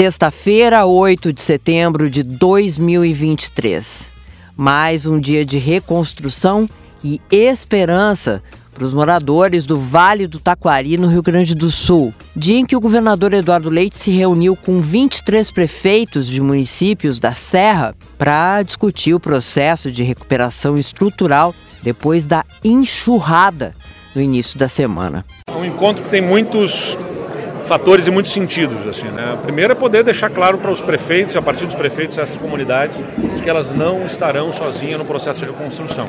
Sexta-feira, 8 de setembro de 2023. Mais um dia de reconstrução e esperança para os moradores do Vale do Taquari, no Rio Grande do Sul. Dia em que o governador Eduardo Leite se reuniu com 23 prefeitos de municípios da Serra para discutir o processo de recuperação estrutural depois da enxurrada no início da semana. É um encontro que tem muitos fatores e muitos sentidos. Assim, né? Primeiro é poder deixar claro para os prefeitos, a partir dos prefeitos essas comunidades, de que elas não estarão sozinhas no processo de reconstrução.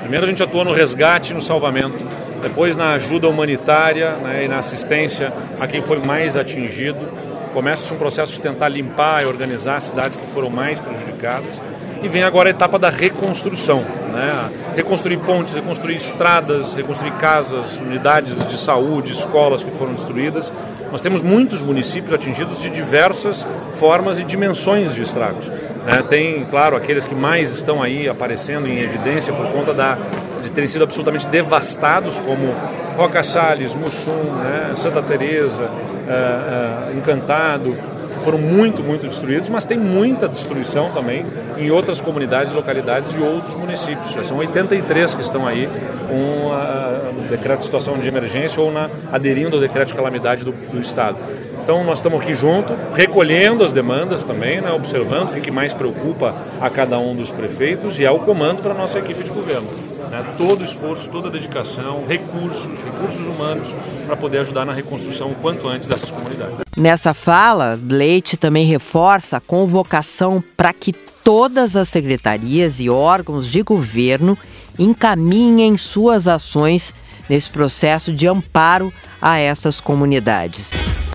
Primeiro a gente atua no resgate no salvamento, depois na ajuda humanitária né, e na assistência a quem foi mais atingido. Começa-se um processo de tentar limpar e organizar as cidades que foram mais prejudicadas e vem agora a etapa da reconstrução, né? reconstruir pontes, reconstruir estradas, reconstruir casas, unidades de saúde, escolas que foram destruídas. Nós temos muitos municípios atingidos de diversas formas e dimensões de estragos. Né? Tem, claro, aqueles que mais estão aí aparecendo em evidência por conta da, de terem sido absolutamente devastados, como Roca Salles, Mussum, né? Santa Teresa, uh, uh, Encantado, foram muito, muito destruídos, mas tem muita destruição também em outras comunidades localidades de outros municípios. Já são 83 que estão aí com o decreto de situação de emergência ou na, aderindo ao decreto de calamidade do, do Estado. Então nós estamos aqui junto, recolhendo as demandas também, né, observando o que mais preocupa a cada um dos prefeitos e é o comando para a nossa equipe de governo. Né, todo esforço, toda a dedicação, recursos, recursos humanos para poder ajudar na reconstrução o quanto antes dessas comunidades. Nessa fala, Leite também reforça a convocação para que todas as secretarias e órgãos de governo encaminhem suas ações nesse processo de amparo a essas comunidades.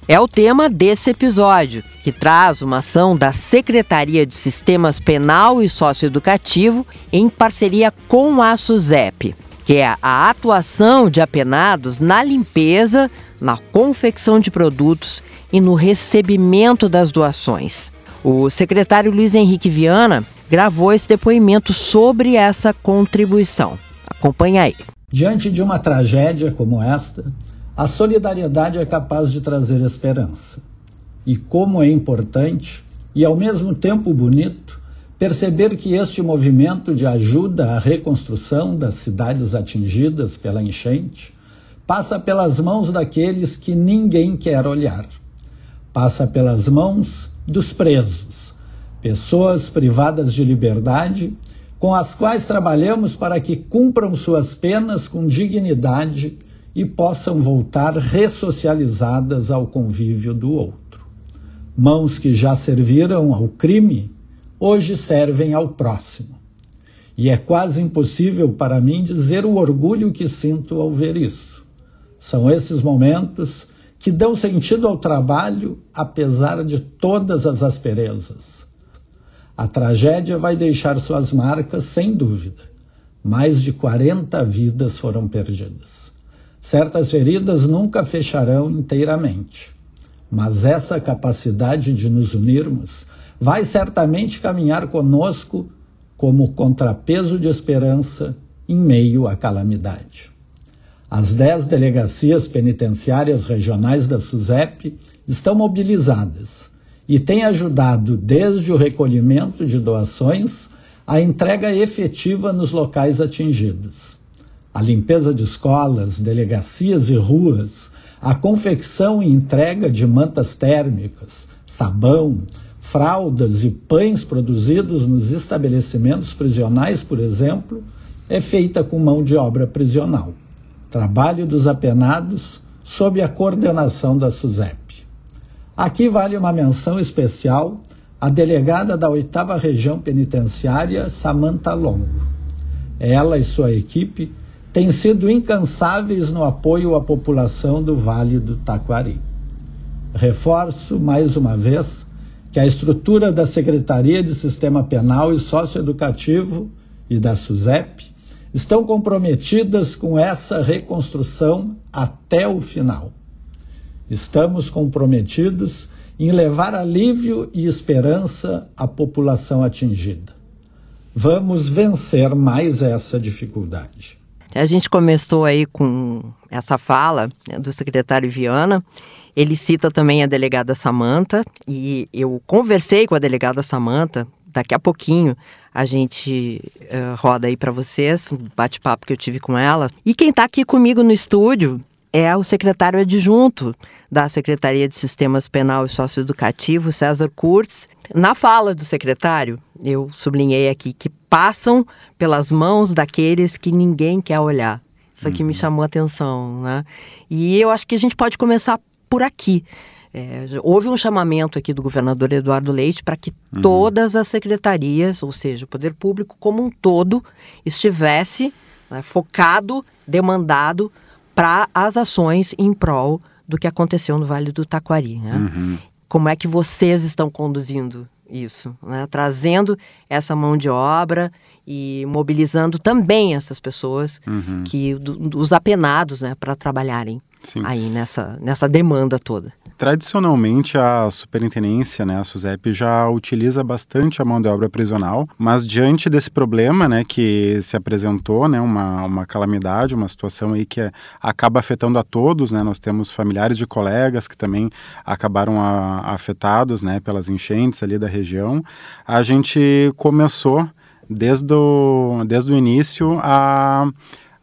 É o tema desse episódio, que traz uma ação da Secretaria de Sistemas Penal e Socioeducativo em parceria com a SUSEP, que é a atuação de apenados na limpeza, na confecção de produtos e no recebimento das doações. O secretário Luiz Henrique Viana gravou esse depoimento sobre essa contribuição. Acompanhe aí. Diante de uma tragédia como esta, a solidariedade é capaz de trazer esperança. E como é importante e ao mesmo tempo bonito perceber que este movimento de ajuda à reconstrução das cidades atingidas pela enchente passa pelas mãos daqueles que ninguém quer olhar. Passa pelas mãos dos presos, pessoas privadas de liberdade, com as quais trabalhamos para que cumpram suas penas com dignidade e possam voltar ressocializadas ao convívio do outro. Mãos que já serviram ao crime, hoje servem ao próximo. E é quase impossível para mim dizer o orgulho que sinto ao ver isso. São esses momentos que dão sentido ao trabalho apesar de todas as asperezas. A tragédia vai deixar suas marcas, sem dúvida. Mais de 40 vidas foram perdidas. Certas feridas nunca fecharão inteiramente, mas essa capacidade de nos unirmos vai certamente caminhar conosco como contrapeso de esperança em meio à calamidade. As dez delegacias penitenciárias regionais da SUSEP estão mobilizadas e têm ajudado, desde o recolhimento de doações, a entrega efetiva nos locais atingidos. A limpeza de escolas, delegacias e ruas, a confecção e entrega de mantas térmicas, sabão, fraldas e pães produzidos nos estabelecimentos prisionais, por exemplo, é feita com mão de obra prisional. Trabalho dos Apenados, sob a coordenação da SUSEP. Aqui vale uma menção especial à delegada da oitava região penitenciária, Samantha Longo. Ela e sua equipe têm sido incansáveis no apoio à população do Vale do Taquari. Reforço mais uma vez que a estrutura da Secretaria de Sistema Penal e Socioeducativo e da SUSEP estão comprometidas com essa reconstrução até o final. Estamos comprometidos em levar alívio e esperança à população atingida. Vamos vencer mais essa dificuldade. A gente começou aí com essa fala né, do secretário Viana, ele cita também a delegada Samanta e eu conversei com a delegada Samanta. Daqui a pouquinho a gente uh, roda aí para vocês um bate-papo que eu tive com ela. E quem está aqui comigo no estúdio é o secretário adjunto da Secretaria de Sistemas Penal e Socioeducativo, César Kurtz. Na fala do secretário, eu sublinhei aqui que passam pelas mãos daqueles que ninguém quer olhar. Isso aqui uhum. me chamou a atenção, né? E eu acho que a gente pode começar por aqui. É, houve um chamamento aqui do governador Eduardo Leite para que uhum. todas as secretarias, ou seja, o poder público como um todo, estivesse né, focado, demandado para as ações em prol do que aconteceu no Vale do Taquari. Né? Uhum. Como é que vocês estão conduzindo isso, né? trazendo essa mão de obra e mobilizando também essas pessoas uhum. que do, os apenados, né, para trabalharem Sim. aí nessa, nessa demanda toda. Tradicionalmente, a superintendência, né, a SUSEP, já utiliza bastante a mão de obra prisional, mas diante desse problema né, que se apresentou, né, uma, uma calamidade, uma situação aí que acaba afetando a todos, né, nós temos familiares de colegas que também acabaram a, afetados né, pelas enchentes ali da região, a gente começou desde o, desde o início a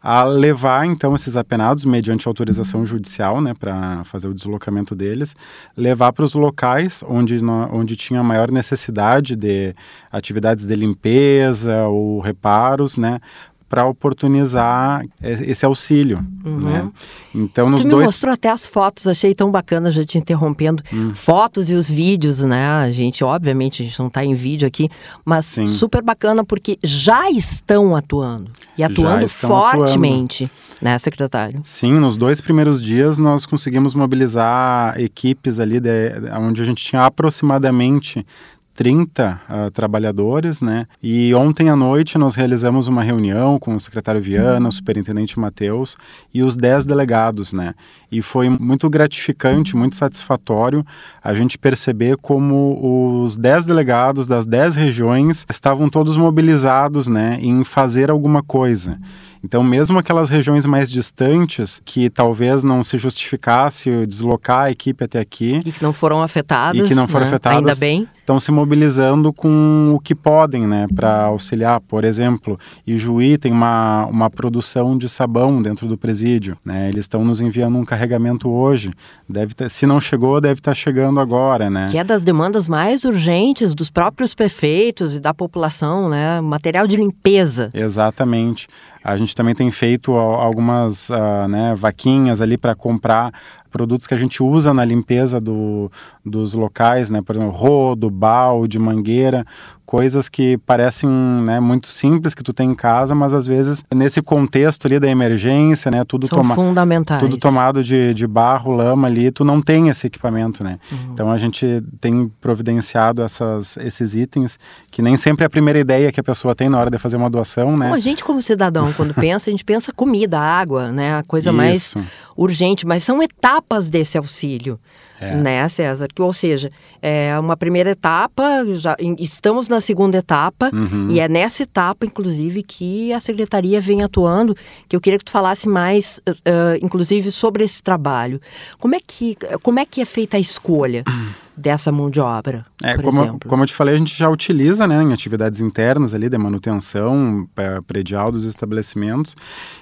a levar então esses apenados mediante autorização judicial, né, para fazer o deslocamento deles, levar para os locais onde onde tinha maior necessidade de atividades de limpeza ou reparos, né, para oportunizar esse auxílio, uhum. né? Então nos tu me dois... mostrou até as fotos, achei tão bacana, já te interrompendo, hum. fotos e os vídeos, né? A gente, obviamente, a gente não está em vídeo aqui, mas Sim. super bacana porque já estão atuando e atuando fortemente. Atuando. Né, secretário? Sim, nos dois primeiros dias nós conseguimos mobilizar equipes ali de, onde a gente tinha aproximadamente 30 uh, ah, trabalhadores, né? E ontem à noite nós realizamos uma reunião com o secretário Viana, o superintendente Matheus e os 10 delegados, né? E foi muito gratificante, muito satisfatório a gente perceber como os 10 delegados das 10 regiões estavam todos mobilizados, né, em fazer alguma coisa. Então, mesmo aquelas regiões mais distantes, que talvez não se justificasse deslocar a equipe até aqui. E que não foram afetadas. E que não foram né? afetadas. Ainda bem. Estão se mobilizando com o que podem, né, para auxiliar. Por exemplo, Ijuí tem uma, uma produção de sabão dentro do presídio, né? Eles estão nos enviando um carregamento hoje. Deve ter, se não chegou, deve estar chegando agora, né? Que é das demandas mais urgentes dos próprios prefeitos e da população, né? Material de limpeza. Exatamente. A gente também tem feito algumas uh, né, vaquinhas ali para comprar produtos que a gente usa na limpeza do, dos locais, né? Por exemplo, rodo, balde, mangueira, coisas que parecem né, muito simples que tu tem em casa, mas às vezes nesse contexto ali da emergência, né? Tudo São toma fundamentais. Tudo tomado de, de barro, lama ali, tu não tem esse equipamento, né? Uhum. Então a gente tem providenciado essas, esses itens que nem sempre é a primeira ideia que a pessoa tem na hora de fazer uma doação, né? Bom, a gente como cidadão, quando pensa, a gente pensa comida, água, né? A coisa Isso. mais urgente, mas são etapas desse auxílio. É. Né, César? Que, ou seja, é uma primeira etapa, já estamos na segunda etapa, uhum. e é nessa etapa, inclusive, que a secretaria vem atuando, que eu queria que tu falasse mais, uh, inclusive, sobre esse trabalho. Como é que, como é, que é feita a escolha? dessa mão de obra, é, como, exemplo. como eu te falei, a gente já utiliza né, em atividades internas ali de manutenção é, predial dos estabelecimentos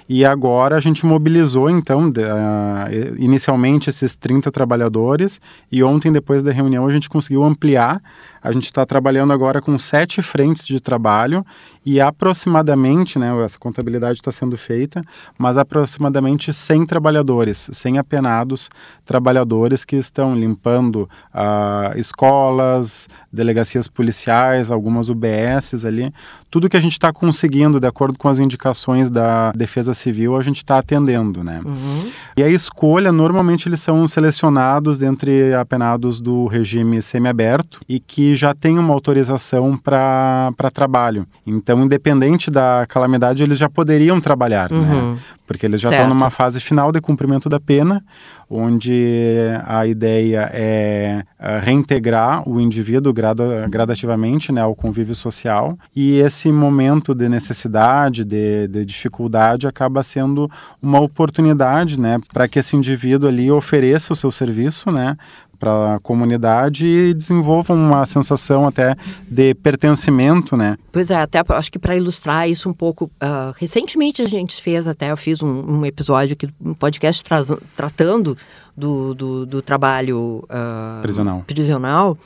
e agora a gente mobilizou então de, uh, inicialmente esses 30 trabalhadores e ontem depois da reunião a gente conseguiu ampliar a gente está trabalhando agora com sete frentes de trabalho e aproximadamente, né, essa contabilidade está sendo feita, mas aproximadamente 100 trabalhadores, 100 apenados trabalhadores que estão limpando uh, escolas, delegacias policiais, algumas UBSs ali, tudo que a gente está conseguindo de acordo com as indicações da Defesa Civil, a gente está atendendo, né? Uhum. E a escolha, normalmente eles são selecionados dentre apenados do regime semiaberto e que já tem uma autorização para trabalho. Então, independente da calamidade, eles já poderiam trabalhar, né? uhum. né? Porque eles já estão numa fase final de cumprimento da pena, onde a ideia é reintegrar o indivíduo grada, gradativamente né, ao convívio social e esse momento de necessidade, de, de dificuldade acaba sendo uma oportunidade né, para que esse indivíduo ali ofereça o seu serviço né, para a comunidade e desenvolvam uma sensação até de pertencimento, né? Pois é, até acho que para ilustrar isso um pouco, uh, recentemente a gente fez até, eu fiz um, um episódio aqui, um podcast tra tratando do, do, do trabalho uh, prisional. prisional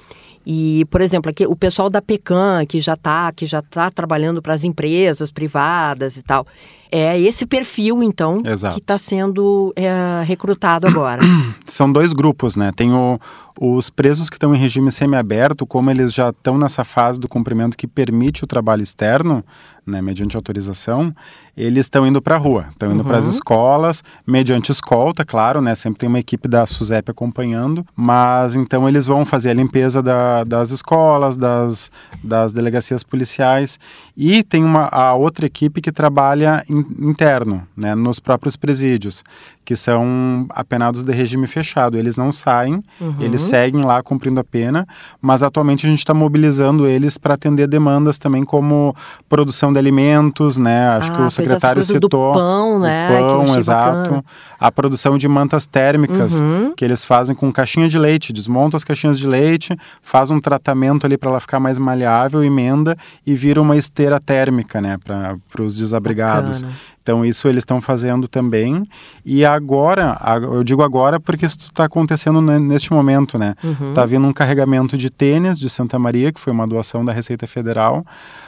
e, por exemplo, aqui, o pessoal da PECAM, que já está que já tá trabalhando para as empresas privadas e tal, é esse perfil, então, Exato. que está sendo é, recrutado agora. São dois grupos, né? Tem o, os presos que estão em regime semiaberto, como eles já estão nessa fase do cumprimento que permite o trabalho externo, né, mediante autorização, eles estão indo para a rua, estão indo uhum. para as escolas, mediante escolta, claro, né? Sempre tem uma equipe da SUSEP acompanhando, mas então eles vão fazer a limpeza da, das escolas, das, das delegacias policiais e tem uma a outra equipe que trabalha in, interno, né, nos próprios presídios, que são apenados de regime fechado. Eles não saem, uhum. eles seguem lá cumprindo a pena, mas atualmente a gente está mobilizando eles para atender demandas também como produção de alimentos, né? Acho ah, que o secretário citou. Do pão, né? O pão, exato. Bacana. A produção de mantas térmicas uhum. que eles fazem com caixinha de leite, desmontam as caixinhas de leite, faz um tratamento ali para ela ficar mais maleável, emenda e vira uma esteira térmica, né? Para os desabrigados. Bacana. Então, isso eles estão fazendo também. E agora, eu digo agora porque isso está acontecendo neste momento, né? Uhum. Tá vindo um carregamento de tênis de Santa Maria, que foi uma doação da Receita Federal.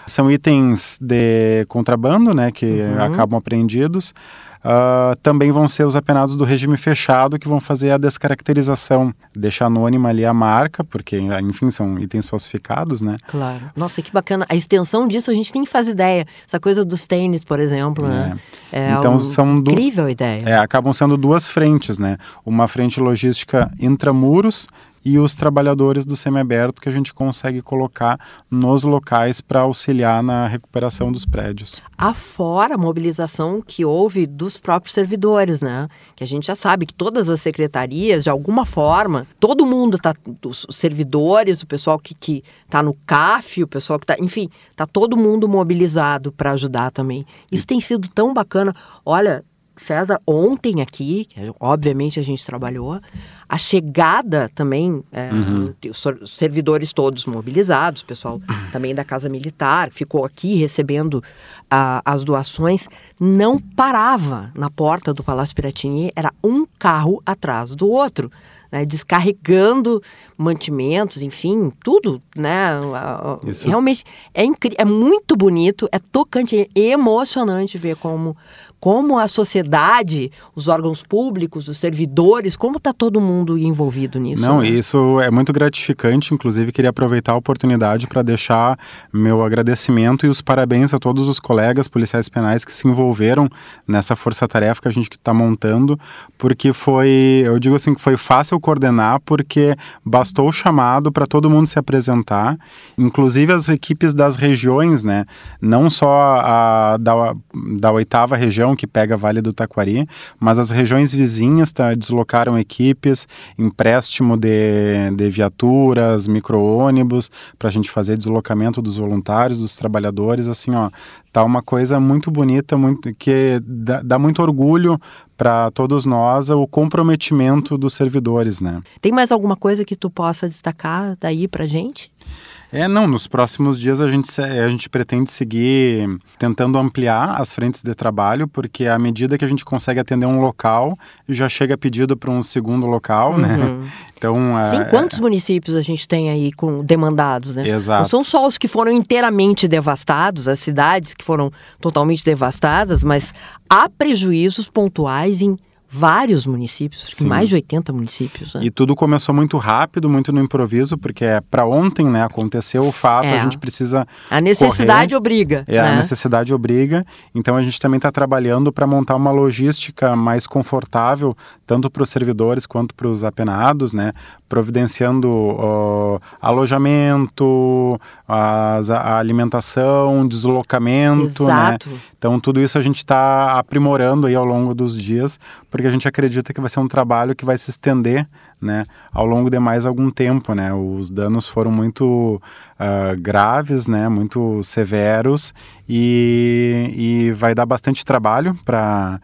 São itens de contrabando, né? Que uhum. acabam apreendidos. Uh, também vão ser os apenados do regime fechado que vão fazer a descaracterização, deixar anônima ali a marca, porque, enfim, são itens falsificados, né? Claro. Nossa, que bacana. A extensão disso a gente nem faz ideia. Essa coisa dos tênis, por exemplo, né? É, então, são incrível a ideia. É, acabam sendo duas frentes, né? Uma frente logística intramuros e os trabalhadores do semiaberto que a gente consegue colocar nos locais para auxiliar na recuperação dos prédios. Afora a mobilização que houve dos próprios servidores, né? Que a gente já sabe que todas as secretarias, de alguma forma, todo mundo tá, os servidores, o pessoal que, que tá no CAF, o pessoal que tá, enfim, tá todo mundo mobilizado para ajudar também. Isso e... tem sido tão bacana. Olha, César, ontem aqui, obviamente a gente trabalhou, a chegada também, é, uhum. os servidores todos mobilizados, pessoal também da Casa Militar, ficou aqui recebendo as doações, não parava na porta do Palácio Piratini, era um carro atrás do outro. Né, descarregando mantimentos, enfim, tudo, né? Isso. Realmente é incrível, é muito bonito, é tocante, é emocionante ver como como a sociedade, os órgãos públicos, os servidores, como está todo mundo envolvido nisso? Não, né? isso é muito gratificante. Inclusive, queria aproveitar a oportunidade para deixar meu agradecimento e os parabéns a todos os colegas policiais penais que se envolveram nessa força-tarefa que a gente está montando, porque foi, eu digo assim, que foi fácil coordenar, porque bastou o chamado para todo mundo se apresentar, inclusive as equipes das regiões, né? Não só a da, da oitava região que pega Vale do Taquari, mas as regiões vizinhas tá, deslocaram equipes, empréstimo de, de viaturas, micro-ônibus, para a gente fazer deslocamento dos voluntários, dos trabalhadores, assim, ó, tá uma coisa muito bonita, muito que dá, dá muito orgulho para todos nós o comprometimento dos servidores, né? Tem mais alguma coisa que tu possa destacar daí para gente? É, não, nos próximos dias a gente, a gente pretende seguir tentando ampliar as frentes de trabalho, porque à medida que a gente consegue atender um local, já chega pedido para um segundo local, né? uhum. né? Então, Sim, é... quantos municípios a gente tem aí com demandados, né? Exato. Não são só os que foram inteiramente devastados, as cidades que foram totalmente devastadas, mas há prejuízos pontuais em vários municípios, acho que mais de 80 municípios. Né? E tudo começou muito rápido, muito no improviso, porque é para ontem, né? Aconteceu o fato, é. a gente precisa. A necessidade correr. obriga. É, né? a necessidade obriga. Então a gente também está trabalhando para montar uma logística mais confortável, tanto para os servidores quanto para os apenados, né? Providenciando uh, alojamento, as, a alimentação, deslocamento, né? Exato. né? Então tudo isso a gente está aprimorando aí ao longo dos dias porque a gente acredita que vai ser um trabalho que vai se estender né, ao longo de mais algum tempo. Né? Os danos foram muito uh, graves, né, muito severos e, e vai dar bastante trabalho para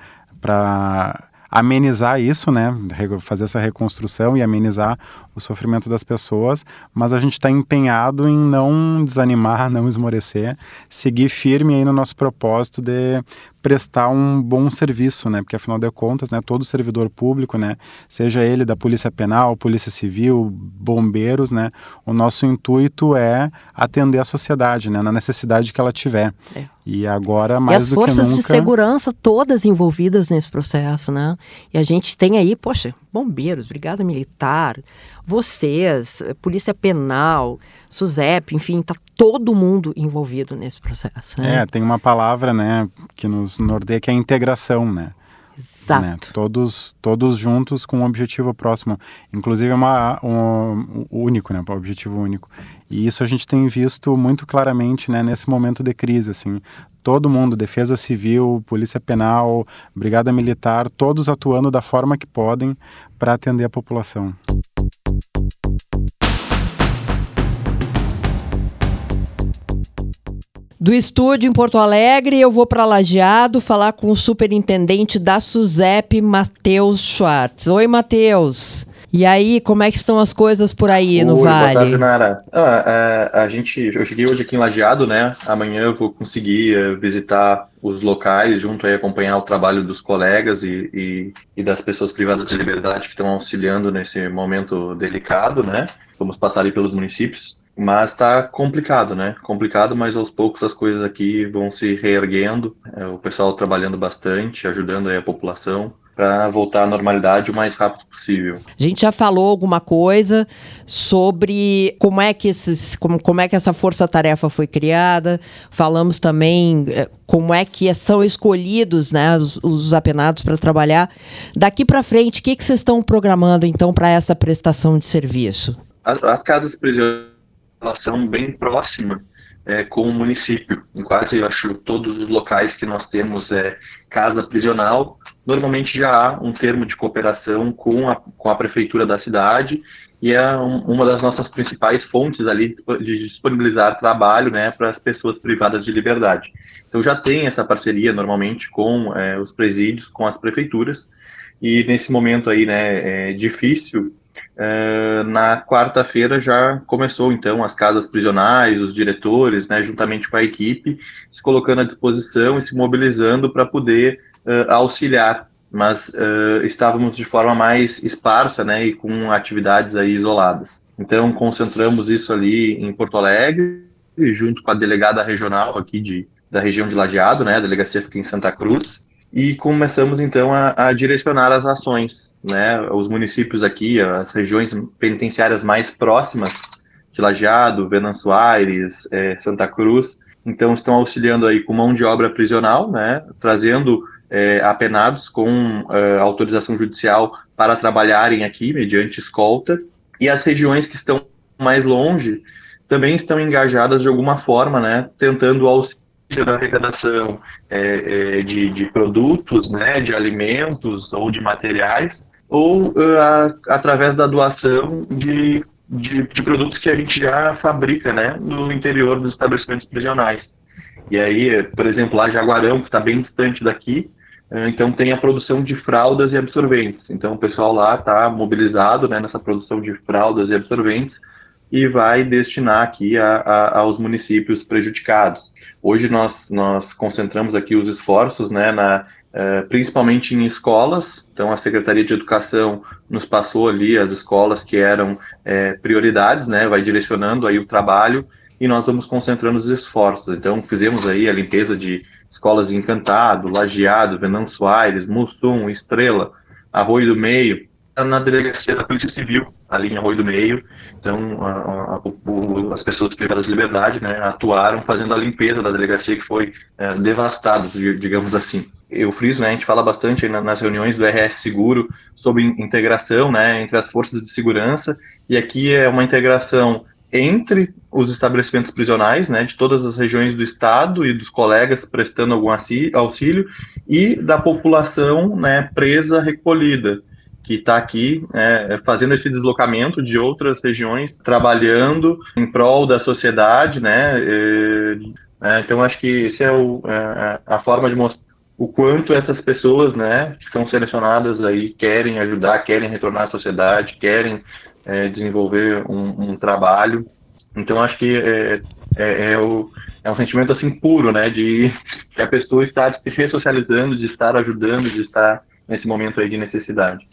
amenizar isso, né, fazer essa reconstrução e amenizar o sofrimento das pessoas, mas a gente está empenhado em não desanimar, não esmorecer, seguir firme aí no nosso propósito de prestar um bom serviço, né? Porque afinal de contas, né, todo servidor público, né, seja ele da Polícia Penal, Polícia Civil, bombeiros, né, o nosso intuito é atender a sociedade, né, na necessidade que ela tiver. É. E agora mais do que nunca. as forças de segurança todas envolvidas nesse processo, né? E a gente tem aí, poxa, bombeiros, brigada militar, vocês, Polícia Penal, SUSEP, enfim, está todo mundo envolvido nesse processo. Né? É, tem uma palavra, né, que nos norteia que é a integração, né? Exato. Né? Todos, todos juntos com um objetivo próximo. Inclusive uma, um, um único, né? Um objetivo único. E isso a gente tem visto muito claramente né, nesse momento de crise. Assim. Todo mundo, Defesa Civil, Polícia Penal, Brigada Militar, todos atuando da forma que podem para atender a população. Do estúdio em Porto Alegre, eu vou para Lajeado falar com o superintendente da SUSEP, Matheus Schwartz. Oi, Matheus. E aí, como é que estão as coisas por aí no Vale? Boa tarde, Nara. Ah, a, é, a gente, eu cheguei hoje aqui em Lajeado, né? Amanhã eu vou conseguir uh, visitar os locais, junto aí acompanhar o trabalho dos colegas e, e, e das pessoas privadas de liberdade que estão auxiliando nesse momento delicado, né? Vamos passar ali pelos municípios. Mas está complicado, né? Complicado, mas aos poucos as coisas aqui vão se reerguendo. É, o pessoal trabalhando bastante, ajudando a população para voltar à normalidade o mais rápido possível. A gente já falou alguma coisa sobre como é que esses, como, como é que essa força-tarefa foi criada. Falamos também é, como é que são escolhidos, né, os, os apenados para trabalhar. Daqui para frente, o que, que vocês estão programando então para essa prestação de serviço? As, as casas prisioneiras relação bem próxima é, com o município. Em quase, eu acho, todos os locais que nós temos é, casa prisional, normalmente já há um termo de cooperação com a, com a prefeitura da cidade e é um, uma das nossas principais fontes ali de disponibilizar trabalho né, para as pessoas privadas de liberdade. Então já tem essa parceria normalmente com é, os presídios, com as prefeituras, e nesse momento aí, né, é difícil Uh, na quarta-feira já começou então as casas prisionais, os diretores, né, juntamente com a equipe, se colocando à disposição e se mobilizando para poder uh, auxiliar. Mas uh, estávamos de forma mais esparsa, né, e com atividades aí isoladas. Então concentramos isso ali em Porto Alegre, junto com a delegada regional aqui de, da região de Lajeado, né, a delegacia fica em Santa Cruz, e começamos então a, a, direcionar as ações, né? Os municípios aqui, as regiões penitenciárias mais próximas de Lajeado, Venâncio Aires, é, Santa Cruz, então estão auxiliando aí com mão de obra prisional, né? Trazendo é, apenados com é, autorização judicial para trabalharem aqui mediante escolta e as regiões que estão mais longe também estão engajadas de alguma forma, né? Tentando auxiliar da arrecadação é, é, de, de, produtos, né, de alimentos ou de materiais, ou uh, a, através da doação de, de, de, produtos que a gente já fabrica né, no interior dos estabelecimentos prisionais. E aí, por exemplo, lá Jaguarão, que está bem distante daqui, uh, então tem a produção de fraldas e absorventes. Então o pessoal lá está mobilizado né, nessa produção de fraldas e absorventes e vai destinar aqui a, a, aos municípios prejudicados. Hoje nós, nós concentramos aqui os esforços, né, na, uh, principalmente em escolas, então a Secretaria de Educação nos passou ali as escolas que eram é, prioridades, né, vai direcionando aí o trabalho e nós vamos concentrando os esforços. Então fizemos aí a limpeza de escolas Encantado, Lajeado, Venâncio Aires, Mussum, Estrela, Arroio do Meio, na delegacia da Polícia Civil, ali em Arroio do Meio. Então, a, a, o, as pessoas privadas de liberdade né, atuaram fazendo a limpeza da delegacia que foi é, devastada, digamos assim. Eu friso, né, a gente fala bastante nas reuniões do RS Seguro sobre integração né, entre as forças de segurança, e aqui é uma integração entre os estabelecimentos prisionais, né, de todas as regiões do estado e dos colegas prestando algum auxílio, e da população né, presa recolhida, que está aqui é, fazendo esse deslocamento de outras regiões, trabalhando em prol da sociedade, né? É, então acho que essa é, o, é, a forma de mostrar o quanto essas pessoas, né, que são selecionadas aí querem ajudar, querem retornar à sociedade, querem é, desenvolver um, um, trabalho. Então acho que é, é, é, o, é um sentimento assim puro, né, de que a pessoa está se ressocializando, de estar ajudando, de estar nesse momento aí de necessidade.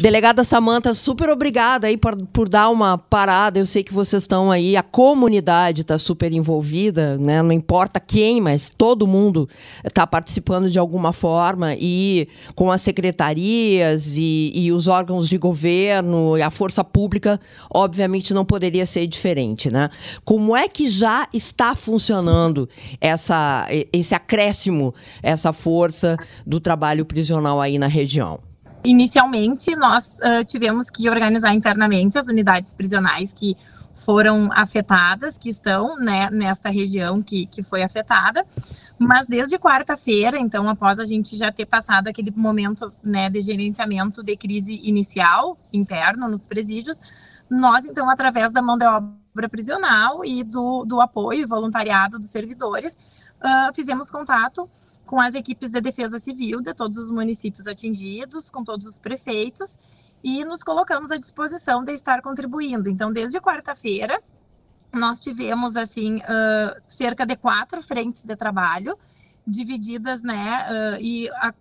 Delegada Samanta, super obrigada aí por, por dar uma parada. Eu sei que vocês estão aí, a comunidade está super envolvida, né? Não importa quem, mas todo mundo está participando de alguma forma e com as secretarias e, e os órgãos de governo e a força pública, obviamente não poderia ser diferente, né? Como é que já está funcionando essa, esse acréscimo, essa força do trabalho prisional aí na região? Inicialmente, nós uh, tivemos que organizar internamente as unidades prisionais que foram afetadas, que estão né, nessa região que, que foi afetada, mas desde quarta-feira, então, após a gente já ter passado aquele momento né, de gerenciamento de crise inicial interno nos presídios, nós, então, através da mão de obra prisional e do, do apoio e voluntariado dos servidores, uh, fizemos contato com as equipes de defesa civil de todos os municípios atingidos, com todos os prefeitos, e nos colocamos à disposição de estar contribuindo. Então, desde quarta-feira, nós tivemos assim uh, cerca de quatro frentes de trabalho divididas, né, uh, e a,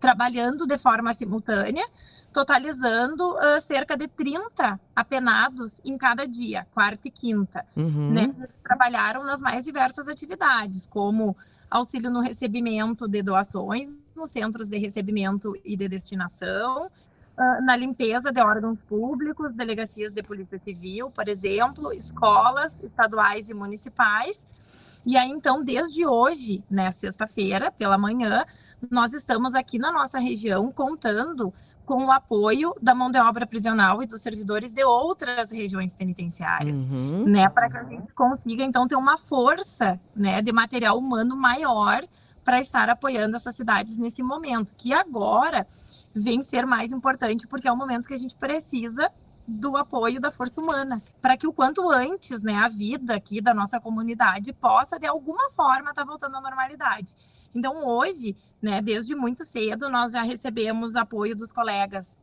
trabalhando de forma simultânea, totalizando uh, cerca de 30 apenados em cada dia, quarta e quinta. Uhum. Né? Trabalharam nas mais diversas atividades, como auxílio no recebimento de doações nos centros de recebimento e de destinação, uh, na limpeza de órgãos públicos, delegacias de polícia civil, por exemplo, escolas estaduais e municipais. E aí, então, desde hoje, né, sexta-feira, pela manhã, nós estamos aqui na nossa região contando com o apoio da mão de obra prisional e dos servidores de outras regiões penitenciárias, uhum. né, para que a gente consiga então ter uma força, né, de material humano maior para estar apoiando essas cidades nesse momento, que agora vem ser mais importante porque é o momento que a gente precisa do apoio da força humana, para que o quanto antes, né, a vida aqui da nossa comunidade possa de alguma forma estar tá voltando à normalidade. Então hoje, né, desde muito cedo nós já recebemos apoio dos colegas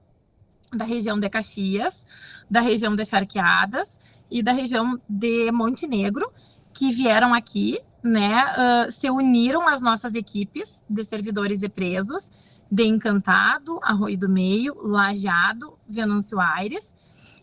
da região de Caxias, da região de Charqueadas e da região de Montenegro, que vieram aqui, né, uh, se uniram às nossas equipes de servidores e presos de Encantado, Arroio do Meio, Lajeado, Venâncio Aires,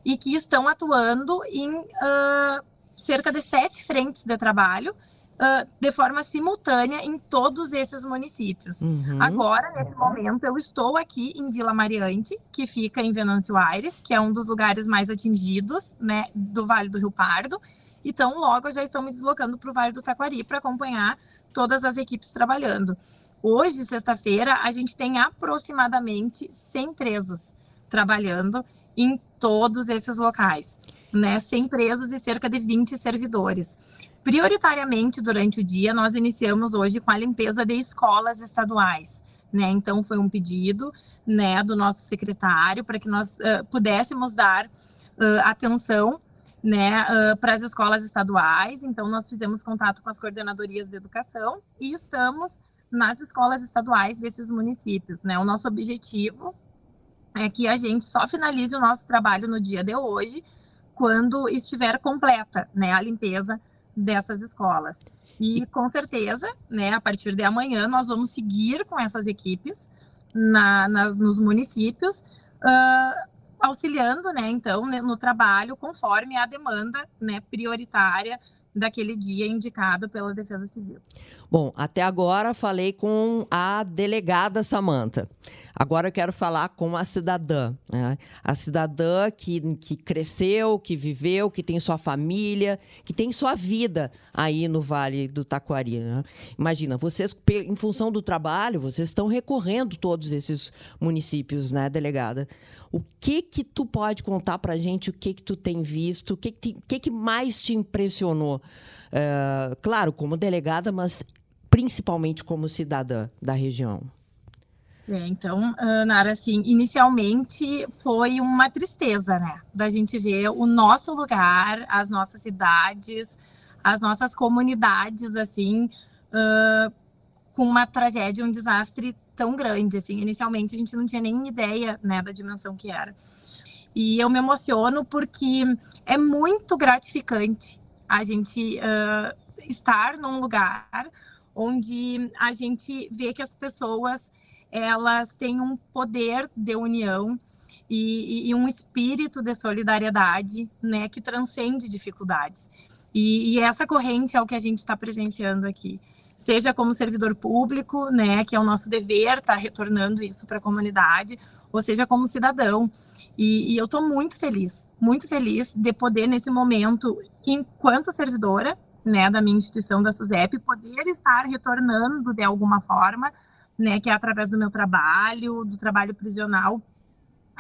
e que estão atuando em uh, cerca de sete frentes de trabalho uh, de forma simultânea em todos esses municípios. Uhum. Agora, nesse momento, eu estou aqui em Vila Mariante, que fica em Venâncio Aires, que é um dos lugares mais atingidos né, do Vale do Rio Pardo. Então, logo eu já estou me deslocando para o Vale do Taquari para acompanhar todas as equipes trabalhando. Hoje, sexta-feira, a gente tem aproximadamente 100 presos trabalhando em todos esses locais, né? 100 presos e cerca de 20 servidores. Prioritariamente, durante o dia, nós iniciamos hoje com a limpeza de escolas estaduais. Né? Então, foi um pedido né, do nosso secretário para que nós uh, pudéssemos dar uh, atenção né, uh, para as escolas estaduais. Então, nós fizemos contato com as coordenadorias de educação e estamos nas escolas estaduais desses municípios. Né? O nosso objetivo é que a gente só finalize o nosso trabalho no dia de hoje, quando estiver completa né, a limpeza dessas escolas. E com certeza, né, a partir de amanhã, nós vamos seguir com essas equipes na, nas, nos municípios, uh, auxiliando, né, então, né, no trabalho conforme a demanda né, prioritária daquele dia indicado pela Defesa Civil. Bom, até agora falei com a delegada Samanta. Agora eu quero falar com a cidadã, né? a cidadã que, que cresceu, que viveu, que tem sua família, que tem sua vida aí no Vale do Taquari. Né? Imagina, vocês, em função do trabalho, vocês estão recorrendo todos esses municípios, né, delegada? O que que tu pode contar para gente? O que que tu tem visto? O que que, que, que mais te impressionou? Uh, claro, como delegada, mas principalmente como cidadã da região. É, então, Nara, assim, inicialmente foi uma tristeza, né? Da gente ver o nosso lugar, as nossas cidades, as nossas comunidades, assim, uh, com uma tragédia, um desastre tão grande, assim. Inicialmente a gente não tinha nem ideia, né, da dimensão que era. E eu me emociono porque é muito gratificante a gente uh, estar num lugar onde a gente vê que as pessoas elas têm um poder de união e, e um espírito de solidariedade, né, que transcende dificuldades. E, e essa corrente é o que a gente está presenciando aqui seja como servidor público, né, que é o nosso dever estar tá retornando isso para a comunidade, ou seja como cidadão. E, e eu estou muito feliz, muito feliz de poder nesse momento, enquanto servidora, né, da minha instituição da SUSEP, poder estar retornando de alguma forma, né, que é através do meu trabalho, do trabalho prisional,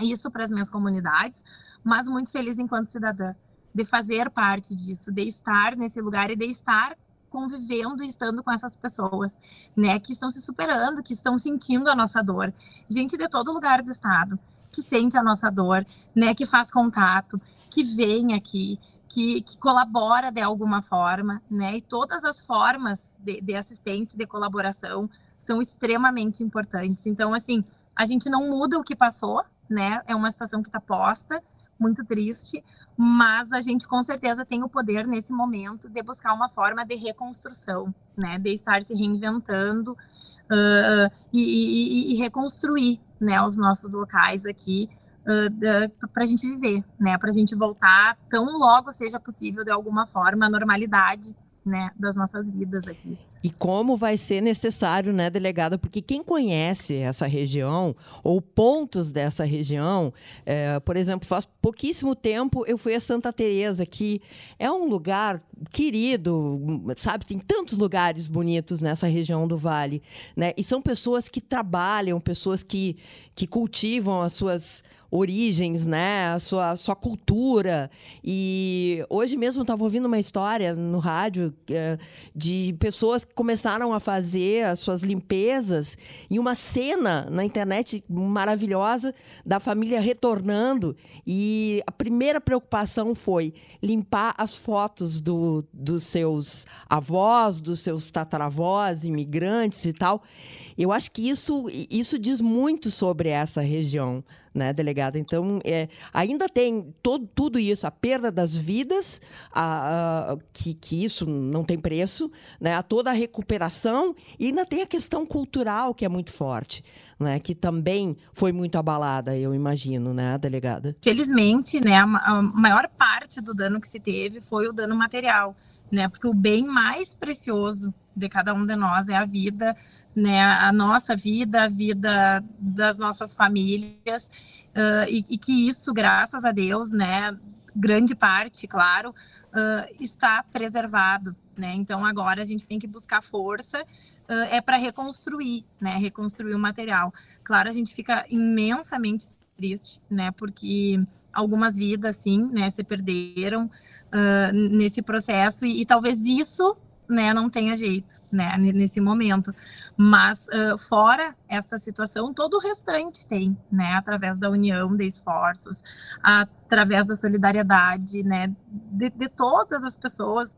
isso para as minhas comunidades, mas muito feliz enquanto cidadã de fazer parte disso, de estar nesse lugar e de estar convivendo e estando com essas pessoas, né, que estão se superando, que estão sentindo a nossa dor. Gente de todo lugar do estado que sente a nossa dor, né, que faz contato, que vem aqui, que, que colabora de alguma forma, né, e todas as formas de, de assistência de colaboração são extremamente importantes. Então, assim, a gente não muda o que passou, né, é uma situação que está posta, muito triste, mas a gente com certeza tem o poder nesse momento de buscar uma forma de reconstrução, né, de estar se reinventando uh, e, e, e, reconstruir, né, os nossos locais aqui uh, para a gente viver, né, para a gente voltar tão logo seja possível de alguma forma à normalidade, né, das nossas vidas aqui. E como vai ser necessário, né, delegada? Porque quem conhece essa região ou pontos dessa região, é, por exemplo, faz pouquíssimo tempo eu fui a Santa Teresa, que é um lugar querido, sabe? Tem tantos lugares bonitos nessa região do Vale, né? E são pessoas que trabalham, pessoas que, que cultivam as suas origens, né? A sua, sua cultura. E hoje mesmo estava ouvindo uma história no rádio é, de pessoas que começaram a fazer as suas limpezas e uma cena na internet maravilhosa da família retornando. E a primeira preocupação foi limpar as fotos do, dos seus avós, dos seus tataravós, imigrantes e tal. Eu acho que isso, isso diz muito sobre essa região né, delegada? Então, é, ainda tem todo, tudo isso, a perda das vidas, a, a, que, que isso não tem preço, né, a toda a recuperação, e ainda tem a questão cultural, que é muito forte. Né, que também foi muito abalada, eu imagino, né, delegada? Felizmente, né, a maior parte do dano que se teve foi o dano material, né, porque o bem mais precioso de cada um de nós é a vida, né, a nossa vida, a vida das nossas famílias, uh, e, e, que isso, graças a Deus, né, grande parte, claro, uh, está preservado, né, então agora a gente tem que buscar força, uh, é para reconstruir, né, reconstruir o material. Claro, a gente fica imensamente triste, né, porque algumas vidas, sim, né, se perderam nesse processo, e, e talvez isso né, não tenha jeito, né, nesse momento. Mas uh, fora essa situação, todo o restante tem, né, através da união de esforços, através da solidariedade, né, de, de todas as pessoas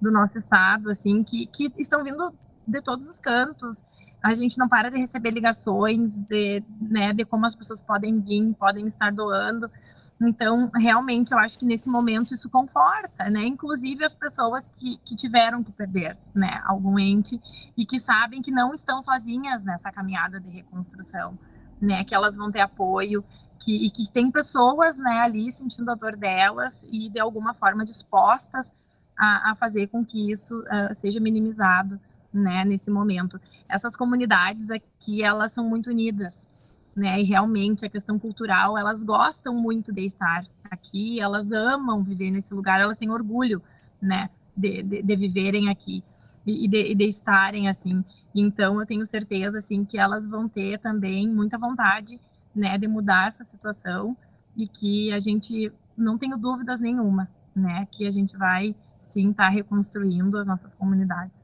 do nosso estado, assim, que, que estão vindo de todos os cantos. A gente não para de receber ligações de, né, de como as pessoas podem vir, podem estar doando. Então, realmente, eu acho que nesse momento isso conforta, né? Inclusive as pessoas que, que tiveram que perder, né, algum ente e que sabem que não estão sozinhas nessa caminhada de reconstrução, né? Que elas vão ter apoio, que, e que tem pessoas, né, ali sentindo a dor delas e de alguma forma dispostas a, a fazer com que isso uh, seja minimizado, né, nesse momento. Essas comunidades aqui, elas são muito unidas, né? E realmente a questão cultural, elas gostam muito de estar aqui, elas amam viver nesse lugar, elas têm orgulho, né, de, de, de viverem aqui e de, de, estarem assim. Então, eu tenho certeza assim que elas vão ter também muita vontade, né, de mudar essa situação e que a gente não tenho dúvidas nenhuma, né, que a gente vai sim estar tá reconstruindo as nossas comunidades.